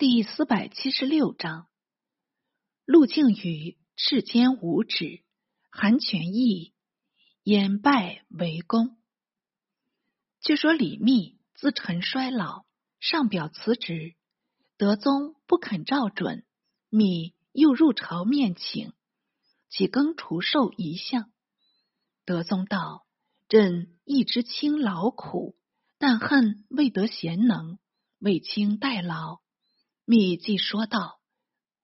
第四百七十六章，陆靖宇世间无止，韩全义言败为功。据说李密自陈衰老，上表辞职，德宗不肯照准，密又入朝面请，起更除寿一项。德宗道：“朕一知卿劳苦，但恨未得贤能，为卿代劳。”密既说道：“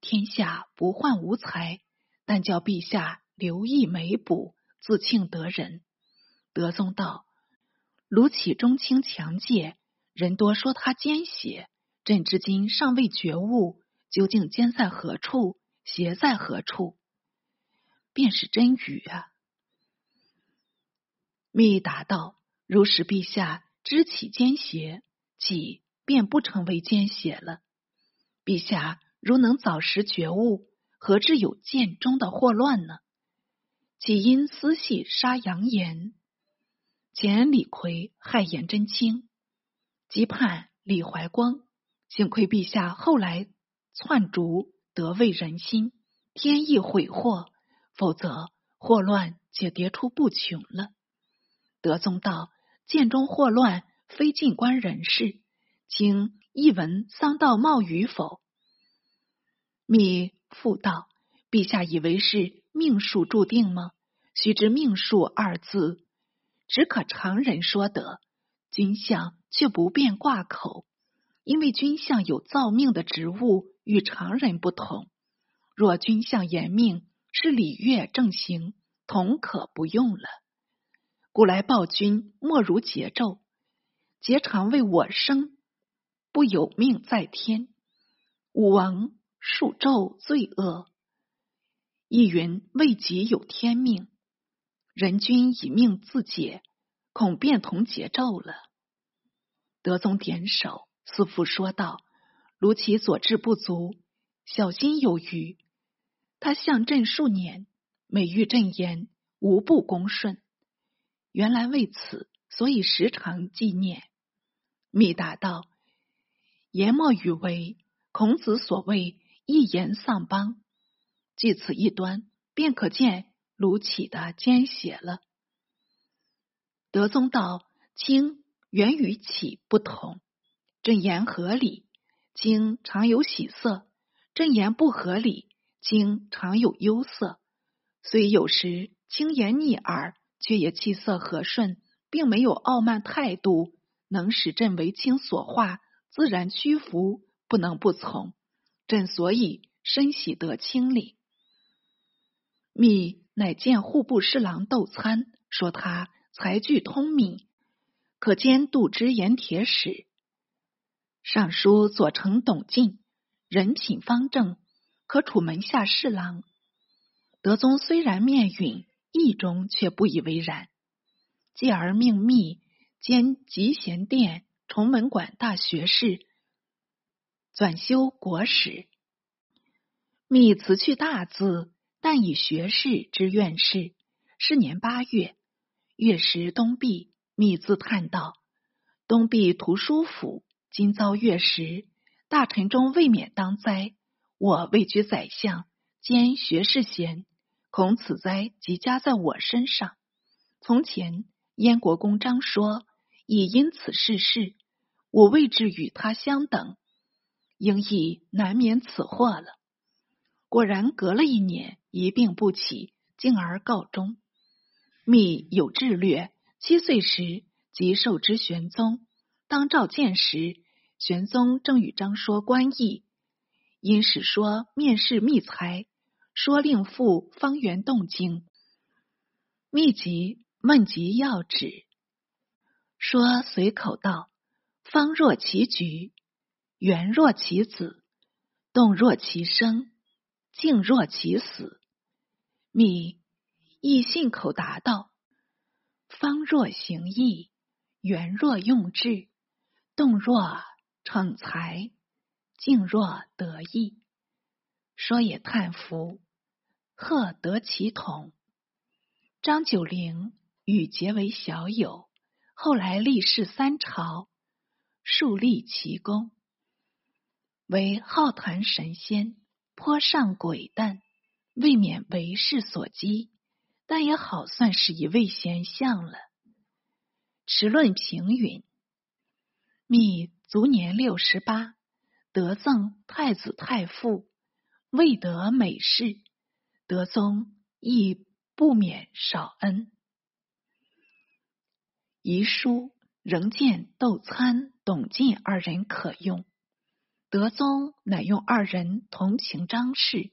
天下不患无才，但叫陛下留意眉补，自庆得人。”德宗道：“卢杞中卿强介，人多说他奸邪，朕至今尚未觉悟，究竟奸在何处，邪在何处？便是真语啊。”密答道：“如使陛下知其奸邪，己便不成为奸邪了。”陛下如能早时觉悟，何至有剑中的祸乱呢？岂因私系杀杨延，前李逵害颜真卿，即叛李怀光。幸亏陛下后来篡逐，得为人心，天意悔祸，否则祸乱且迭出不穷了。德宗道：剑中祸乱，非近官人事，请。一闻丧道冒与否？密复道：“陛下以为是命数注定吗？须知命数二字，只可常人说得，君相却不便挂口，因为君相有造命的职务，与常人不同。若君相言命，是礼乐正行，同可不用了。故来报君，莫如桀纣，桀常为我生。”不有命在天，武王数纣罪恶，亦云未及有天命，人君以命自解，恐变同桀纣了。德宗点首，四父说道：“如其所志不足，小心有余。他相朕数年，每遇朕言，无不恭顺。原来为此，所以时常纪念。”密答道。言末语为孔子所谓一言丧邦，据此一端，便可见卢杞的奸邪了。德宗道：“卿原与杞不同，朕言合理，卿常有喜色；朕言不合理，卿常有忧色。虽有时轻言逆耳，却也气色和顺，并没有傲慢态度，能使朕为卿所化。”自然屈服，不能不从。朕所以深喜得清理。密乃见户部侍郎窦参，说他才具通敏，可兼度之盐铁使。尚书左丞董进，人品方正，可处门下侍郎。德宗虽然面允，意中却不以为然，继而命密兼集贤殿。崇门馆大学士，转修国史。密辞去大字，但以学士之院士。是年八月，月食东壁，密自叹道：“东壁图书府，今遭月食，大臣中未免当灾。我位居宰相，兼学士衔，恐此灾即加在我身上。从前燕国公张说。”已因此逝世，我位置与他相等，应亦难免此祸了。果然隔了一年，一病不起，进而告终。密有志略，七岁时即受之玄宗。当召见时，玄宗正与张说官议，因使说面试密才，说令赴方圆动静，密集问及要旨。说随口道：“方若其局，圆若其子，动若其生，静若其死。”密亦信口答道：“方若行义，圆若用智，动若逞才，静若得意。”说也叹服，贺得其同。张九龄与结为小友。后来立世三朝，树立奇功。为好谈神仙，颇上鬼诞，未免为世所讥，但也好算是一位贤相了。持论平允，密卒年六十八，得赠太子太傅，未得美事，德宗亦不免少恩。遗书仍见窦参、董进二人可用，德宗乃用二人同情张氏，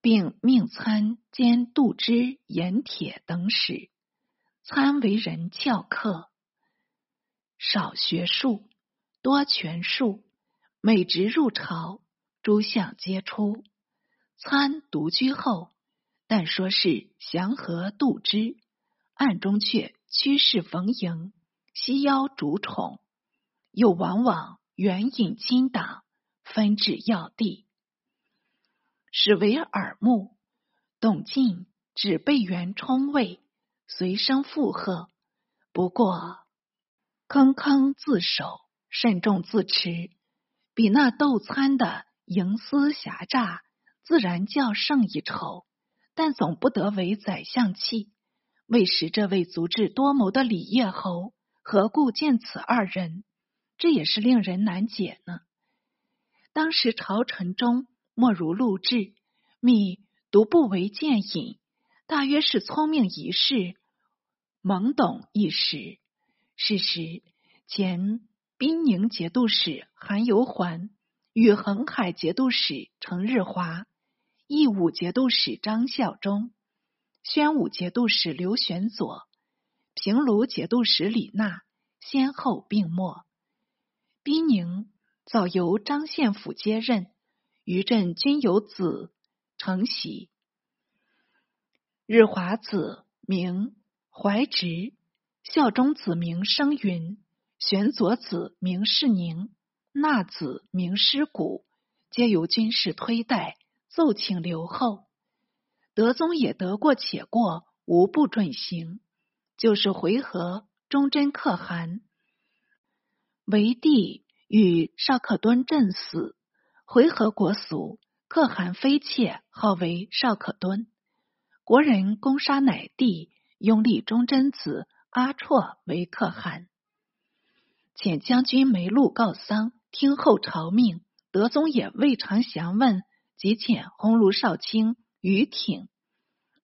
并命参兼杜之、盐铁等使。参为人翘课，少学术，多权术。每值入朝，诸相皆出。参独居后，但说是祥和度之，暗中却趋势逢迎，西邀主宠，又往往援引亲党，分治要地，使为耳目。董进只被元冲位。随声附和，不过坑坑自守，慎重自持，比那斗参的营私狭诈，自然较胜一筹。但总不得为宰相器。为使这位足智多谋的李叶侯何故见此二人？这也是令人难解呢。当时朝臣中莫如陆贽，密独不为见引。大约是聪明一世，懵懂一时。是时，前滨宁节度使韩游环与恒海节度使程日华、义武节度使张孝忠、宣武节度使刘玄佐、平卢节度使李纳先后病没。滨宁早由张献甫接任，余镇均有子承袭。日华子名怀直，孝忠子名生云，玄佐子名世宁，纳子名师古，皆由军事推戴，奏请留后。德宗也得过且过，无不准行。就是回纥忠贞可汗，为帝与少克敦阵死，回纥国俗，可汗妃妾号为少克敦。国人攻杀乃帝，拥立忠贞子阿绰为可汗。遣将军梅禄告丧，听候朝命。德宗也未尝详问，即遣鸿胪少卿于挺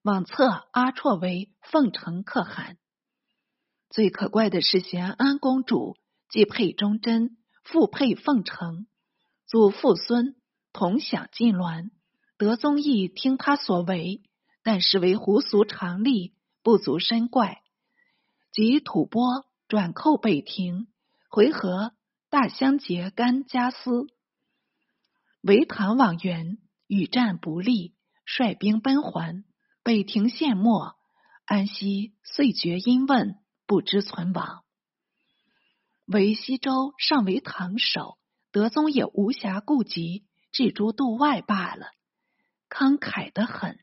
往册阿绰为奉承可汗。最可怪的是，咸安公主既配忠贞，复配奉承，祖父孙同享晋銮。德宗亦听他所为。但实为胡俗常例，不足深怪。即吐蕃转寇北庭，回纥大相结甘加思，为唐往援，与战不利，率兵奔还。北庭陷没，安西遂绝因问，不知存亡。为西周尚为唐守，德宗也无暇顾及，置诸度外罢了，慷慨得很。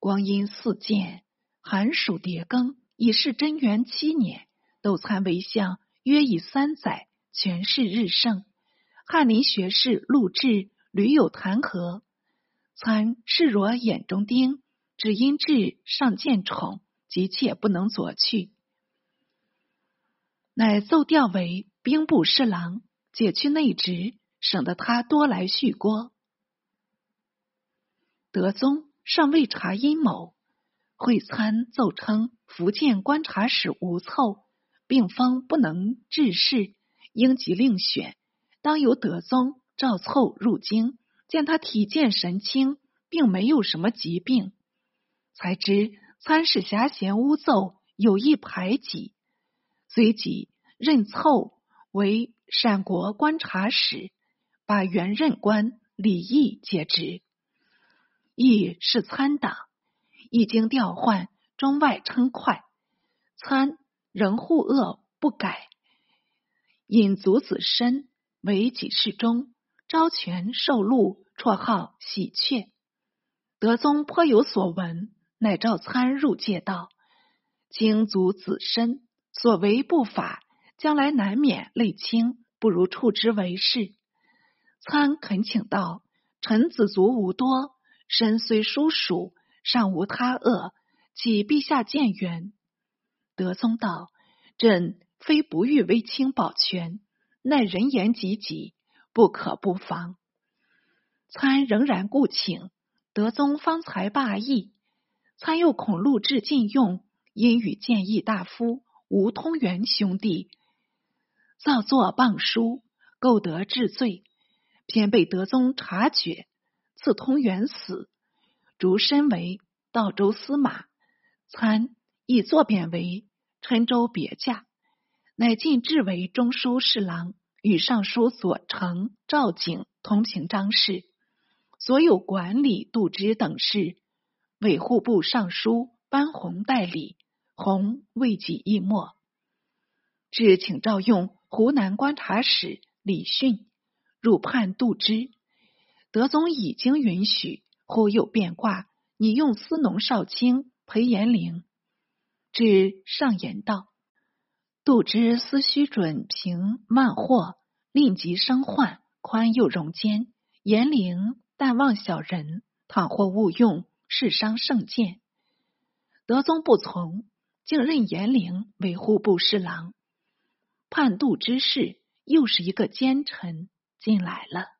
光阴似箭，寒暑迭更，已是贞元七年。窦参为相，约以三载，权势日盛。翰林学士陆贽屡有弹劾，参视若眼中钉，只因贽尚见宠，急切不能左去，乃奏调为兵部侍郎，解去内职，省得他多来续锅。德宗。尚未查阴谋，会参奏称福建观察使无凑病方不能治事，应即另选。当由德宗召凑入京，见他体健神清，并没有什么疾病，才知参事侠嫌污奏，有意排挤，随即任凑为陕国观察使，把原任官李毅解职。亦是参党，一经调换，中外称快。参仍护恶不改，引族子申为己事中，招权受禄，绰号喜鹊。德宗颇有所闻，乃召参入戒道，经族子身所为不法，将来难免累轻，不如处之为是。参恳请道：“臣子足无多，身虽疏属，尚无他恶，岂陛下见援？”德宗道：“朕非不欲为卿保全，奈人言急急，不可不防。”参仍然故请，德宗方才罢意。参又恐录制禁用，因与谏议大夫吴通元兄弟造作谤书，构得治罪，偏被德宗察觉，赐通元死，逐身为道州司马。参亦作贬为郴州别驾，乃进至为中书侍郎，与尚书左丞赵景同平章事，所有管理度支等事。为户部尚书班洪代理，洪未几亦没。至请召用湖南观察使李训入判度支，德宗已经允许，忽又变卦，拟用司农少卿裴延龄。至上言道：“度之思须准平慢祸，令及生患，宽又容奸。严陵但望小人，倘或误用。”是伤圣鉴，德宗不从，竟任严陵为户部侍郎。叛渡之事，又是一个奸臣进来了。